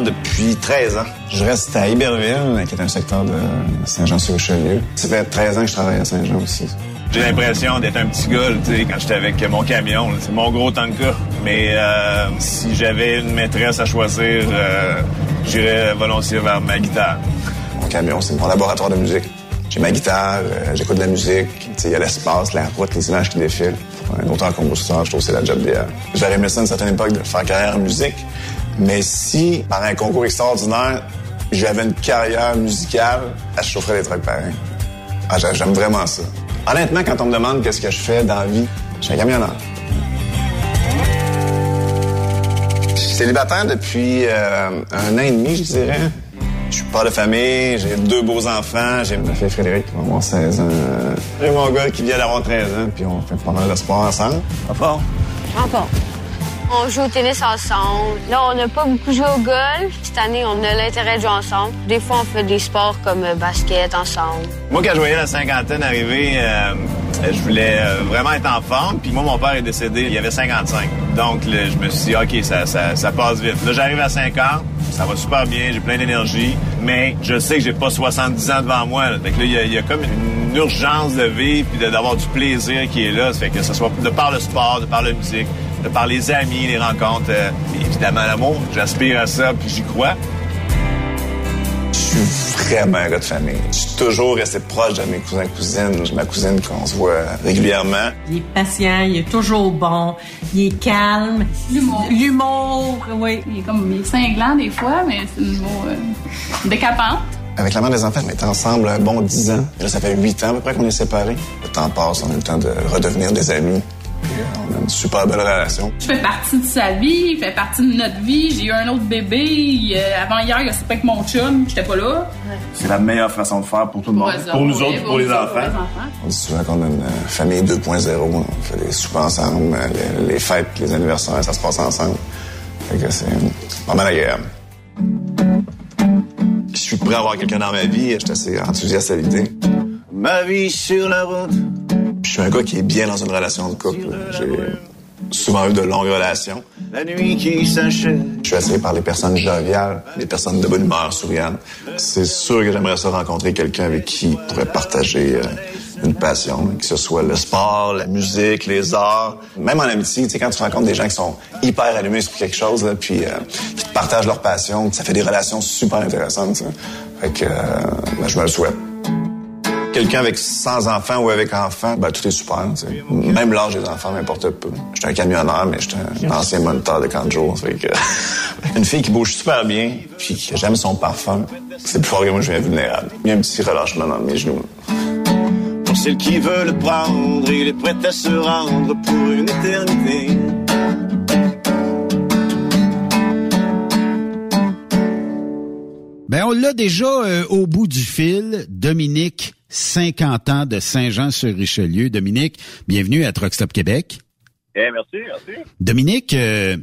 depuis 13 ans. Je reste à Iberville, qui est un secteur de Saint-Jean-sur-Richelieu. Ça fait 13 ans que je travaille à Saint-Jean aussi. J'ai l'impression d'être un petit gars, tu sais, quand j'étais avec mon camion. C'est mon gros tanka. Mais euh, si j'avais une maîtresse à choisir, euh, j'irais volontiers vers ma guitare. Mon camion, c'est mon laboratoire de musique. J'ai ma guitare, euh, j'écoute de la musique, il y a l'espace, la route, les images qui défilent. Pour un auteur-compositeur, je trouve que c'est la job d'hier. J'aurais aimé ça à une certaine époque de faire carrière en musique, mais si, par un concours extraordinaire, j'avais une carrière musicale, je chaufferais des trucs pareils. Ah, j'aime vraiment ça. Honnêtement, quand on me demande qu'est-ce que je fais dans la vie, je suis un camionneur. Je suis célibataire depuis euh, un an et demi, je dirais. Je suis père de famille, j'ai deux beaux enfants, j'ai ma fille Frédéric qui va avoir 16 ans. J'ai mon gars qui vient d'avoir 13 ans, puis on fait pas mal de sport ensemble. Pas fort? Pas fort. On joue au tennis ensemble. Là, on n'a pas beaucoup joué au golf. Cette année, on a l'intérêt de jouer ensemble. Des fois, on fait des sports comme euh, basket ensemble. Moi, quand je voyais la cinquantaine arriver, euh, je voulais euh, vraiment être en forme. Puis moi, mon père est décédé, il y avait 55. Donc, je me suis dit, OK, ça, passe vite. Là, j'arrive à 50, ça va super bien, j'ai plein d'énergie, mais je sais que j'ai pas 70 ans devant moi. Que là, il y, a- comme une urgence de vivre puis d'avoir du plaisir qui est là. Fait que ce soit de par le sport, de par la musique, par les amis, les rencontres, euh, et évidemment l'amour. J'aspire à ça puis j'y crois. Je suis vraiment un gars de famille. Je suis toujours resté proche de mes cousins cousines. J'ai ma cousine qu'on se voit régulièrement. Il est patient, il est toujours bon, il est calme. L'humour. L'humour, oui. Il est comme il est cinglant des fois, mais c'est une mot euh, décapante. Avec la mère des enfants, on est ensemble un bon 10 ans. Là, ça fait 8 ans à peu près qu'on est séparés. Le temps passe, on a le temps de redevenir des amis. Une super belle relation. Je fais partie de sa vie, il fait partie de notre vie. J'ai eu un autre bébé. euh, avant hier, il a super avec mon chum, j'étais pas là. C'est la meilleure façon de faire pour tout le monde. Pour nous autres, pour les enfants. pour les enfants. On dit souvent qu'on a une euh, famille 2.0. On fait des soupers ensemble, euh, les, les fêtes, les anniversaires, ça se passe ensemble. Fait que c'est pas mal agréable. Je suis prêt à avoir quelqu'un dans ma vie. Je suis assez enthousiaste à l'idée. Ma vie sur la route. Je suis un gars qui est bien dans une relation de couple. J'ai souvent eu de longues relations. La nuit qui s'achève. Je suis attiré par les personnes joviales, les personnes de bonne humeur, souriantes. C'est sûr que j'aimerais ça rencontrer quelqu'un avec qui je pourrais partager euh, une passion, que ce soit le sport, la musique, les arts. Même en amitié, tu sais, quand tu rencontres des gens qui sont hyper allumés sur quelque chose, là, puis euh, qui te partagent leur passion, ça fait des relations super intéressantes. ça. Fait que euh, ben, je me le souhaite. Quelqu'un avec sans enfants ou avec enfants, ben, tout est super. tu sais. Même l'âge des enfants m'importe peu. J'étais un camionneur, mais j'étais un ancien moniteur de camp de jour. Fait que... Une fille qui bouge super bien, puis que j'aime son parfum, c'est plus fort que moi, je viens vulnérable. Il y a un petit relâchement dans mes genoux. Pour celle qui veut le prendre, il est prêt à se rendre pour une éternité. Ben, on l'a déjà euh, au bout du fil. Dominique, 50 ans de Saint-Jean-sur-Richelieu. Dominique, bienvenue à Truck Stop Québec. Eh, merci, merci. Dominique, euh,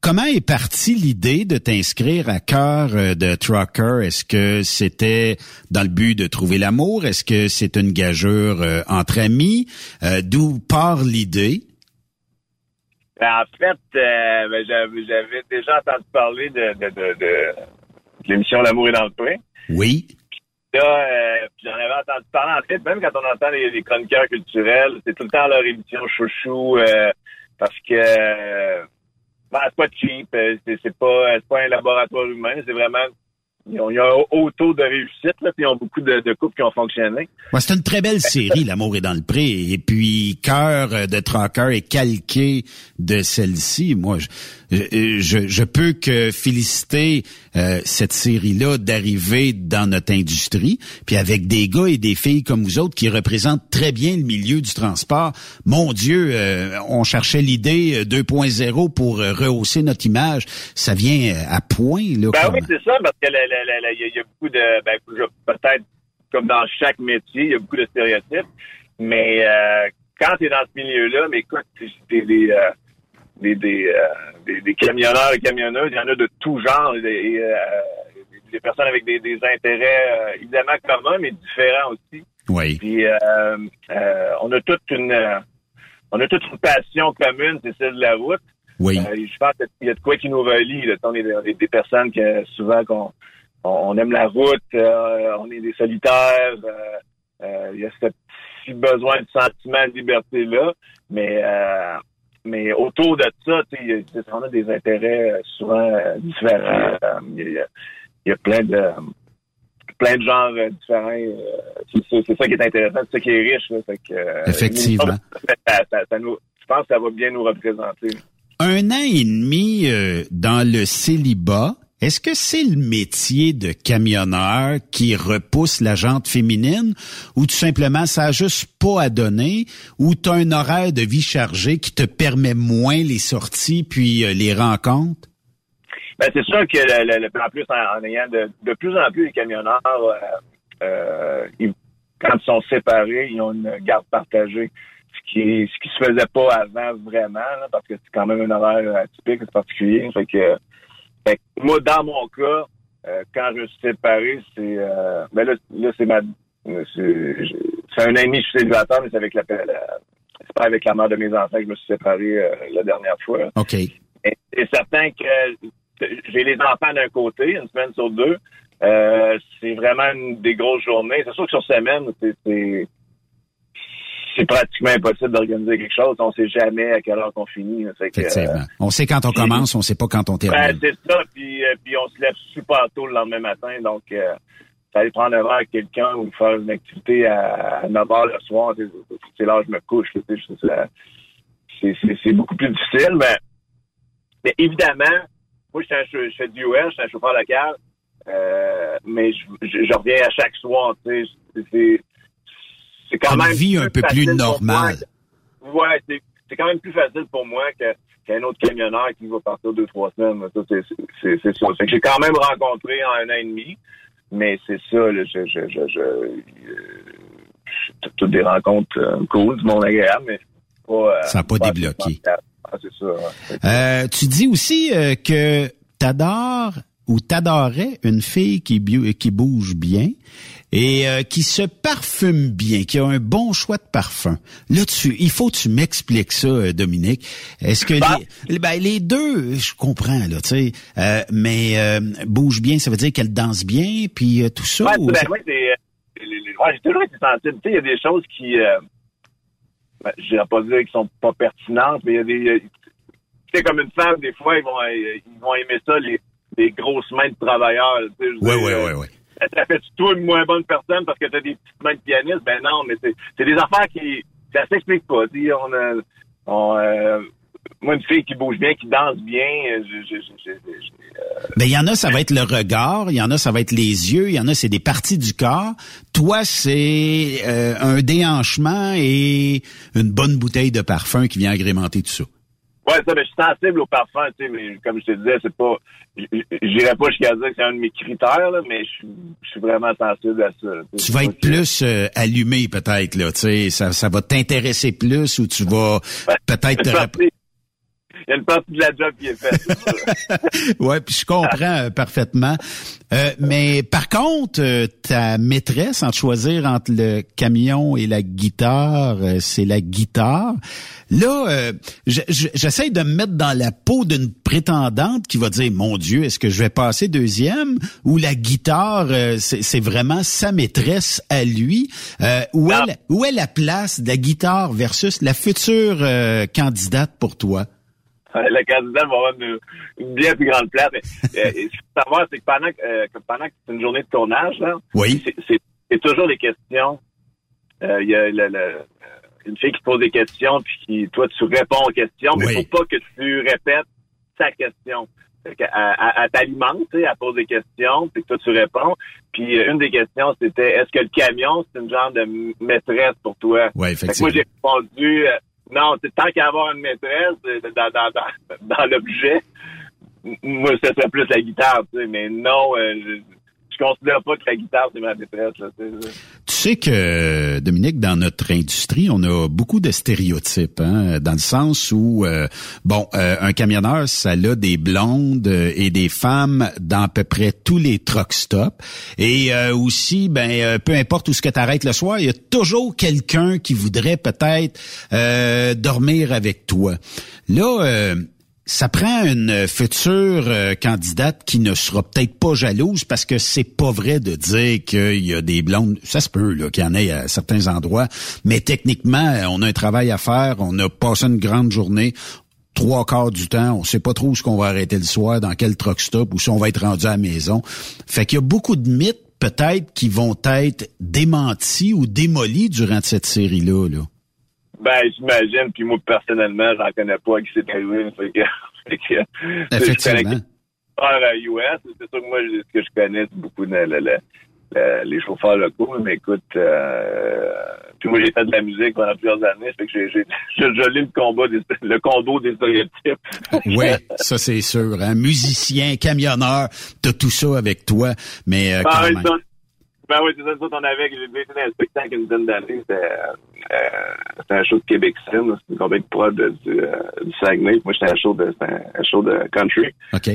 comment est partie l'idée de t'inscrire à cœur euh, de trucker? Est-ce que c'était dans le but de trouver l'amour? Est-ce que c'est une gageure euh, entre amis? Euh, D'où part l'idée? Ben, en fait, ben, j'avais déjà entendu parler de, de, de, de, de l'émission L'amour est dans le pré. Oui. Là, euh, j'en avais entendu parler. En fait, même quand on entend les, chroniqueurs culturels, c'est tout le temps leur émission chouchou euh, parce que euh, ben, c'est pas cheap, euh, c'est c'est pas, c'est pas un laboratoire humain, c'est vraiment ils ont, ils ont un haut taux de réussite, là, puis ils ont beaucoup de, couples qui ont fonctionné. C'est une très belle série, L'amour est dans le pré. Et puis, Cœur de Trucker est calqué de celle-ci. Moi, je, je, je peux que féliciter euh, cette série-là d'arriver dans notre industrie, puis avec des gars et des filles comme vous autres qui représentent très bien le milieu du transport. Mon Dieu, euh, on cherchait l'idée euh, 2.0 pour euh, rehausser notre image. Ça vient euh, à point, là. Ben comme- oui, c'est ça, parce que il y, a- il y a beaucoup de, ben, peut-être comme dans chaque métier, il y a beaucoup de stéréotypes, mais euh, quand tu es dans ce milieu-là, mais écoute, c'est des, euh, des, des, euh, des, des camionneurs et camionneuses, il y en a de tout genre, et, et, euh, des personnes avec des, des intérêts euh, évidemment communs, mais différents aussi. Oui. Puis euh, euh, on a toute une euh, on a toute une passion commune, c'est celle de la route. Oui. Euh, je pense qu'il y a de quoi qui nous relie. Là. On est des, des personnes que souvent qu'on on, aime la route, euh, on est des solitaires. Euh, euh, il y a ce petit besoin de sentiment de liberté là, mais mais autour de ça, on a des intérêts souvent différents. Il y, a, plein de plein de genres différents. c'est ça qui est intéressant, c'est ça qui est riche. Effectivement. je pense que ça va bien nous représenter. Un an et demi dans le célibat, est-ce que c'est le métier de camionneur qui repousse la jante féminine ou tout simplement ça a juste pas à donner ou tu as un horaire de vie chargé qui te permet moins les sorties puis euh, les rencontres? Ben, c'est sûr que le, plus en plus en, ayant de, plus en plus les camionneurs euh, euh, quand ils sont séparés, ils ont une garde partagée. Ce qui ce qui se faisait pas avant vraiment, parce que c'est quand même un horaire atypique, c'est particulier. Fait que moi, dans mon cas, euh, quand je suis séparé, c'est euh, ben là, là c'est ma c'est un ami, je suis célibataire, mais c'est avec la, c'est pas avec la mère de mes enfants que je me suis séparé euh, la dernière fois. OK. C'est certain que j'ai les enfants d'un côté, une semaine sur deux. c'est vraiment une, des grosses journées. C'est sûr que sur semaine, c'est c'est pratiquement impossible d'organiser quelque chose. On sait jamais à quelle heure qu'on finit. Effectivement. Euh, on sait quand on commence, on sait pas quand on termine. Ben, c'est ça, puis, euh, puis on se lève super tôt le lendemain matin, donc euh, aller prendre un verre avec quelqu'un ou faire une activité à, 9 h le soir, c'est là je me couche. C'est beaucoup plus difficile, mais, mais évidemment, moi, je, je fais du US, je suis un chauffeur local, euh, mais je, je, reviens à chaque soir. tu sais, c'est quand même vie un peu plus normale. Ouais, c'est quand même plus facile pour moi que qu'un autre camionneur qui va partir deux, trois semaines. C'est ça. Fait que j'ai quand même rencontré en un an et demi, mais c'est ça, là, je, je, je, je euh, toutes des rencontres euh, cool, du monde agréable, mais pas, euh, ça n'a pas, débloqué. Ah, c'est ça. Euh, tu dis aussi que t'adores ou t'adorais une fille qui, qui bouge bien et euh, qui se parfume bien, qui a un bon choix de parfum. Là, tu, il faut que tu m'expliques ça, euh, Dominique. Est-ce que bah. les, ben, les deux, je comprends là, tu sais, euh, mais bouge bien, ça veut dire qu'elle danse bien, puis tout ça. Ouais, ben, ouais, j'ai toujours été sensible. Tu sais, il y a des choses qui, ben, je vais pas dire qu'ils sont pas pertinentes, mais il y a des, c'est comme une femme, des fois, ils vont, ils vont aimer ça, les, les grosses mains de travailleurs. Oui, oui, oui, oui ça fait toi une moins bonne personne parce que t'as des petites mains de pianiste? Ben non, mais c'est des affaires qui, ça s'explique pas. On a, on, euh, moi, une fille qui bouge bien, qui danse bien, euh, je, euh, ben, il y en a, ça va être le regard, il y en a, ça va être les yeux, il y en a, c'est des parties du corps. Toi, c'est un déhanchement et une bonne bouteille de parfum qui vient agrémenter tout ça. Ouais, ça, mais je suis sensible au parfum, tu sais, mais comme je te disais, c'est pas, j'irais pas jusqu'à dire que c'est un de mes critères, là, mais je, suis vraiment sensible à ça. tu vas être plus euh, allumé, peut-être, là, tu sais, ça, ça va t'intéresser plus ou tu vas peut-être te il y a une partie de la job qui est faite. ouais, puis je comprends euh, parfaitement. Euh, mais par contre, euh, ta maîtresse, en choisir entre le camion et la guitare, c'est la guitare. Là, j'essaie de me mettre dans la peau d'une prétendante qui va dire, mon Dieu, est-ce que je vais passer deuxième? Ou la guitare, c'est vraiment sa maîtresse à lui? où, est la, où est la place de la guitare versus la future candidate pour toi? Le candidat va avoir une, bien plus grande place. Mais, euh, ce qu'il faut savoir, c'est que pendant, euh, que pendant que c'est une journée de tournage, là, oui. c'est toujours des questions. Euh, il y a une fille qui pose des questions, puis qui, toi, tu réponds aux questions, mais il faut pas que tu répètes sa question. Elle, elle, t'alimente, elle pose des questions, puis toi, tu réponds. Puis une des questions, c'était est-ce que le camion, c'est une genre de maîtresse pour toi? Oui, effectivement. moi, j'ai répondu non, tant qu'à avoir une maîtresse euh, dans, dans, dans, dans l'objet, moi, ce serait plus la guitare, tu sais, mais non, euh, je, je considère pas que la guitare, c'est ma maîtresse. Là, tu sais que, Dominique, dans notre industrie, on a beaucoup de stéréotypes, hein, dans le sens où, euh, bon, un camionneur, ça a des blondes et des femmes dans à peu près tous les truck stops. Et aussi, ben, peu importe où ce que tu le soir, il y a toujours quelqu'un qui voudrait peut-être dormir avec toi. Là, ça prend une future euh, candidate qui ne sera peut-être pas jalouse parce que c'est pas vrai de dire qu'il y a des blondes. Ça se peut là qu'il y en ait à certains endroits, mais techniquement, on a un travail à faire. On a passé une grande journée. Trois quarts du temps, on sait pas trop où ce qu'on va arrêter le soir, dans quel truck stop ou si on va être rendu à la maison. Fait qu'il y a beaucoup de mythes peut-être qui vont être démentis ou démolis durant cette série-là. Là. Ben, j'imagine, puis moi, personnellement, j'en connais pas qui s'est arrivé. Fait que, fait que, Effectivement. à US, c'est sûr que moi, ce que je connais, c'est beaucoup de, le, le, le, les chauffeurs locaux, mais écoute, euh, puis moi, j'ai fait de la musique pendant plusieurs années, fait que j'ai, j'ai, le combat des, le combo des stéréotypes. oui, ça c'est sûr. Hein? Musicien, camionneur, t'as tout ça avec toi, mais euh, ben, quand oui, même. Ben oui, c'est ça, nous autres, on avait, j'ai été dans un spectacle une dizaine d'années, c'était, euh, c'était un show de Québec c'était une compagnie de prod du, euh, du Saguenay, moi j'étais un show de, c'était un show de country. OK.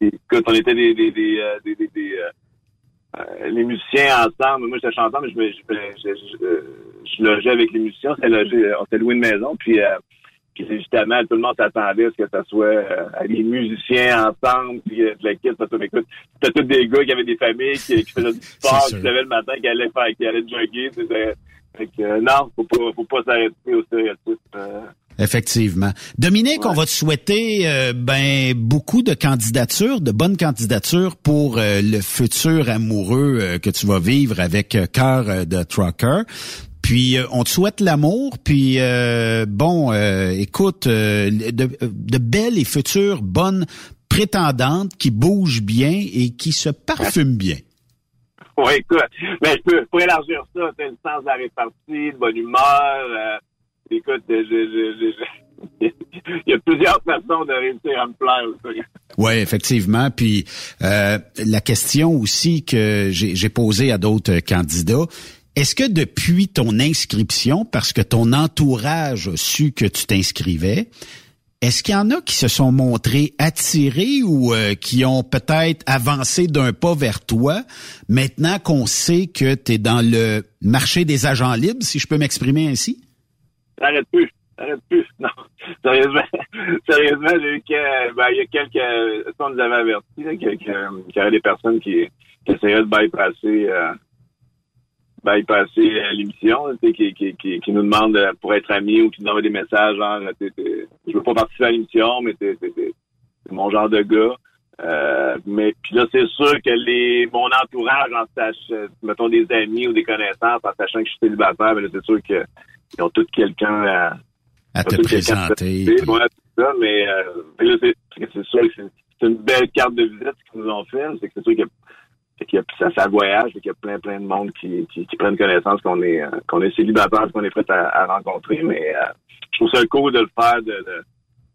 Et, écoute, on était des, des, des, euh, des, des, des euh, euh, les musiciens ensemble. Moi, j'étais chanteur, mais je, me, je, je, je, je logeais avec les musiciens. On s'était logé, on s'était loué une maison, puis, euh, puis justement, tout le monde s'attendait à ce que ça soit euh, les musiciens ensemble, puis euh, de l'équipe. Parce que, écoute, c'était tous des gars qui avaient des familles, qui, qui faisaient du sport, qui se levaient le matin, qui allaient faire, qui allaient jogger. Fait que, euh, non, faut pas, faut pas s'arrêter au stéréotype. Euh, Effectivement. Dominique, Ouais. on va te souhaiter euh, ben beaucoup de candidatures, de bonnes candidatures pour euh, le futur amoureux euh, que tu vas vivre avec euh, cœur de trucker. Puis euh, on te souhaite l'amour. Puis euh, bon, euh, écoute, euh, de, de belles et futures bonnes prétendantes qui bougent bien et qui se parfument bien. Oui, écoute, mais je peux, pour élargir ça, t'as le sens de la répartie, de bonne humeur. euh, écoute, je, je, je, je- il y a plusieurs façons de réussir à me plaire. Oui, effectivement. Puis euh, la question aussi que j'ai posée à d'autres candidats, est-ce que depuis ton inscription, parce que ton entourage a su que tu t'inscrivais, est-ce qu'il y en a qui se sont montrés attirés ou euh, qui ont peut-être avancé d'un pas vers toi, maintenant qu'on sait que tu es dans le marché des agents libres, si je peux m'exprimer ainsi? T'arrêtes plus. T'arrêtes plus. Non. Sérieusement. Sérieusement, ben, il y a quelques, on nous avait averti, qu'il y avait des personnes qui, essaieraient de bypasser, euh, bypasser euh, l'émission, là, tu sais, qui, qui, qui, qui nous demandent euh, pour être amis ou qui nous envoient des messages genre, t'es- je veux pas participer à l'émission, mais t'es, t'es mon genre de gars. Euh, mais puis là, c'est sûr que les mon entourage, en sachant, mettons des amis ou des connaissances, en sachant que je suis célibataire, ben là, c'est sûr que ils ont tous quelqu'un à, À te à présenter. puis- Ouais, c'est ça, mais, euh, mais là, c'est, c'est sûr que c'est, c'est une belle carte de visite qu'ils nous ont fait. C'est que c'est sûr qu'il c'est qu'il y a ça, ça voyage, et qu'il y a plein, plein de monde qui, qui, qui prennent connaissance qu'on est, euh, qu'on est célibataire, qu'on est prêt à, à rencontrer. Mais euh, je trouve ça cool de le faire de, de,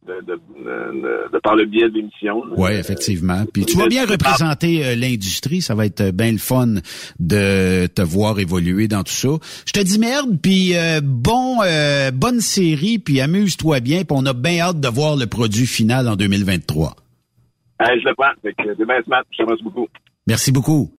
de, de, de- par le biais de l'émission. Oui, effectivement. Puis tu vas bien représenter euh, l'industrie, ça va être euh, bien le fun de te voir évoluer dans tout ça. Je te dis merde, puis euh, bon, euh, bonne série, puis amuse-toi bien, puis on a bien hâte de voir le produit final en 2023. Hey, je le prends. Fait que c'est bien smart. Je te remercie beaucoup. Merci beaucoup.